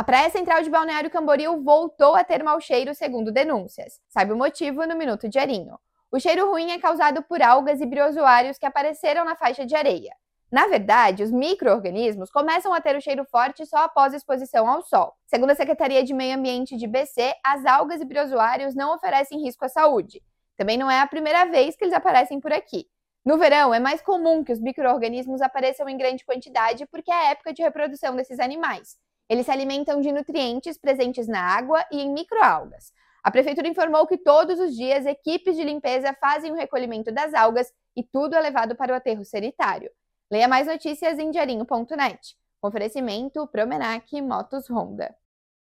A Praia Central de Balneário Camboriú voltou a ter mau cheiro, segundo denúncias. Sabe o motivo no Minuto de Arinho. O cheiro ruim é causado por algas e briozoários que apareceram na faixa de areia. Na verdade, os micro-organismos começam a ter o cheiro forte só após exposição ao sol. Segundo a Secretaria de Meio Ambiente de BC, as algas e briozoários não oferecem risco à saúde. Também não é a primeira vez que eles aparecem por aqui. No verão, é mais comum que os micro-organismos apareçam em grande quantidade porque é a época de reprodução desses animais. Eles se alimentam de nutrientes presentes na água e em microalgas. A prefeitura informou que todos os dias equipes de limpeza fazem o recolhimento das algas e tudo é levado para o aterro sanitário. Leia mais notícias em diarinho.net. Oferecimento Promenac Motos Honda.